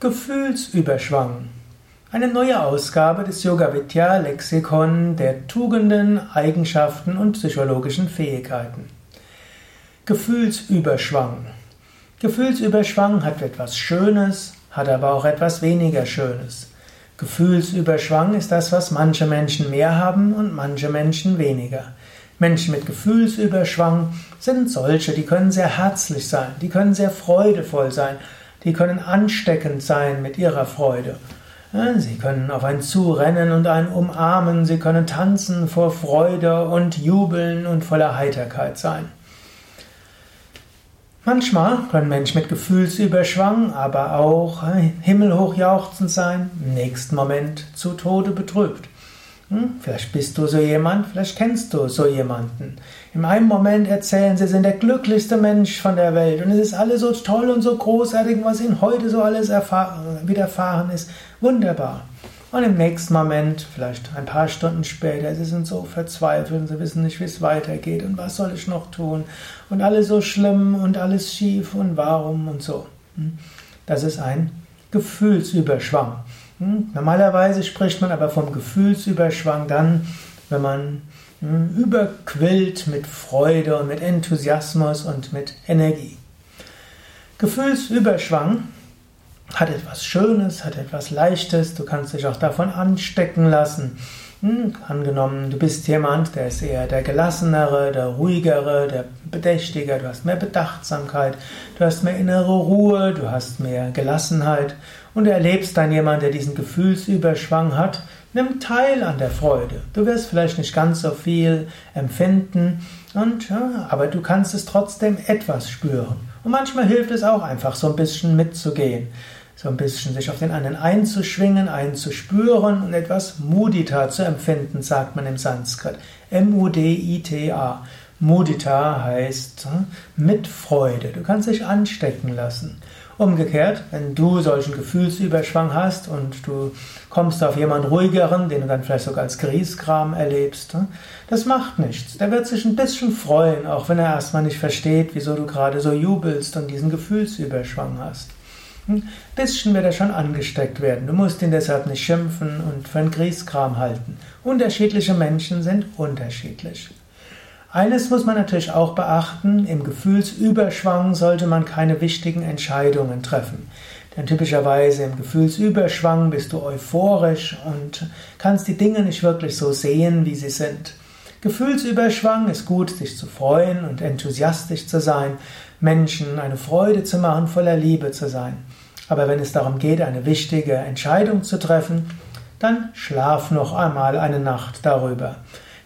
Gefühlsüberschwang. Eine neue Ausgabe des Yoga Vidya Lexikon der Tugenden, Eigenschaften und psychologischen Fähigkeiten. Gefühlsüberschwang. Gefühlsüberschwang hat etwas Schönes, hat aber auch etwas weniger Schönes. Gefühlsüberschwang ist das, was manche Menschen mehr haben und manche Menschen weniger. Menschen mit Gefühlsüberschwang sind solche, die können sehr herzlich sein, die können sehr freudevoll sein, die können ansteckend sein mit ihrer Freude. Sie können auf einen zurennen und einen umarmen, sie können tanzen vor Freude und jubeln und voller Heiterkeit sein. Manchmal können Menschen mit Gefühlsüberschwang, aber auch himmelhoch jauchzend sein, im nächsten Moment zu Tode betrübt. Hm? Vielleicht bist du so jemand, vielleicht kennst du so jemanden. In einem Moment erzählen sie, sie sind der glücklichste Mensch von der Welt und es ist alles so toll und so großartig, was ihnen heute so alles widerfahren ist. Wunderbar. Und im nächsten Moment, vielleicht ein paar Stunden später, sie sind so verzweifelt und sie wissen nicht, wie es weitergeht und was soll ich noch tun und alles so schlimm und alles schief und warum und so. Hm? Das ist ein Gefühlsüberschwang. Hm? Normalerweise spricht man aber vom Gefühlsüberschwang dann, wenn man hm, überquillt mit Freude und mit Enthusiasmus und mit Energie. Gefühlsüberschwang hat etwas Schönes, hat etwas Leichtes, du kannst dich auch davon anstecken lassen. Hm, angenommen, du bist jemand, der ist eher der gelassenere, der ruhigere, der bedächtiger, du hast mehr Bedachtsamkeit, du hast mehr innere Ruhe, du hast mehr Gelassenheit und du erlebst dann jemand, der diesen Gefühlsüberschwang hat, nimm teil an der Freude. Du wirst vielleicht nicht ganz so viel empfinden, und, ja, aber du kannst es trotzdem etwas spüren. Und manchmal hilft es auch einfach so ein bisschen mitzugehen so ein bisschen sich auf den anderen einzuschwingen, einzuspüren und etwas Mudita zu empfinden, sagt man im Sanskrit. M-U-D-I-T-A. Mudita heißt hm, Mitfreude. Du kannst dich anstecken lassen. Umgekehrt, wenn du solchen Gefühlsüberschwang hast und du kommst auf jemanden ruhigeren, den du dann vielleicht sogar als Grieskram erlebst, hm, das macht nichts. Der wird sich ein bisschen freuen, auch wenn er erstmal nicht versteht, wieso du gerade so jubelst und diesen Gefühlsüberschwang hast. Ein bisschen wird er schon angesteckt werden. Du musst ihn deshalb nicht schimpfen und für einen Grieskram halten. Unterschiedliche Menschen sind unterschiedlich. Eines muss man natürlich auch beachten, im Gefühlsüberschwang sollte man keine wichtigen Entscheidungen treffen. Denn typischerweise im Gefühlsüberschwang bist du euphorisch und kannst die Dinge nicht wirklich so sehen, wie sie sind. Gefühlsüberschwang ist gut, sich zu freuen und enthusiastisch zu sein, Menschen eine Freude zu machen, voller Liebe zu sein. Aber wenn es darum geht, eine wichtige Entscheidung zu treffen, dann schlaf noch einmal eine Nacht darüber.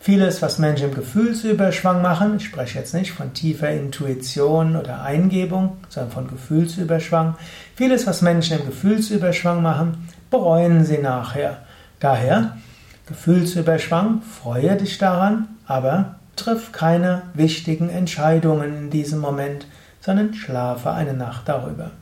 Vieles, was Menschen im Gefühlsüberschwang machen, ich spreche jetzt nicht von tiefer Intuition oder Eingebung, sondern von Gefühlsüberschwang, vieles, was Menschen im Gefühlsüberschwang machen, bereuen sie nachher. Daher, Gefühlsüberschwang, freue dich daran, aber triff keine wichtigen Entscheidungen in diesem Moment, sondern schlafe eine Nacht darüber.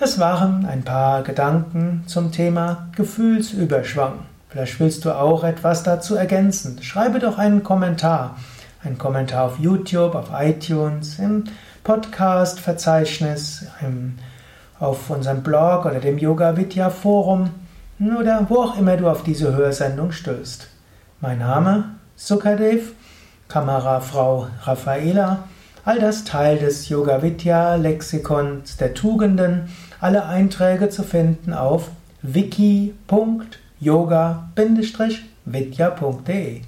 Das waren ein paar Gedanken zum Thema Gefühlsüberschwang. Vielleicht willst du auch etwas dazu ergänzen. Schreibe doch einen Kommentar. Ein Kommentar auf YouTube, auf iTunes, im Podcast-Verzeichnis, auf unserem Blog oder dem Yoga Vidya Forum oder wo auch immer du auf diese Hörsendung stößt. Mein Name Sukadev, Kamerafrau Raffaela, all das Teil des Yoga Vidya Lexikons der Tugenden. Alle Einträge zu finden auf wiki.yoga-vidya.de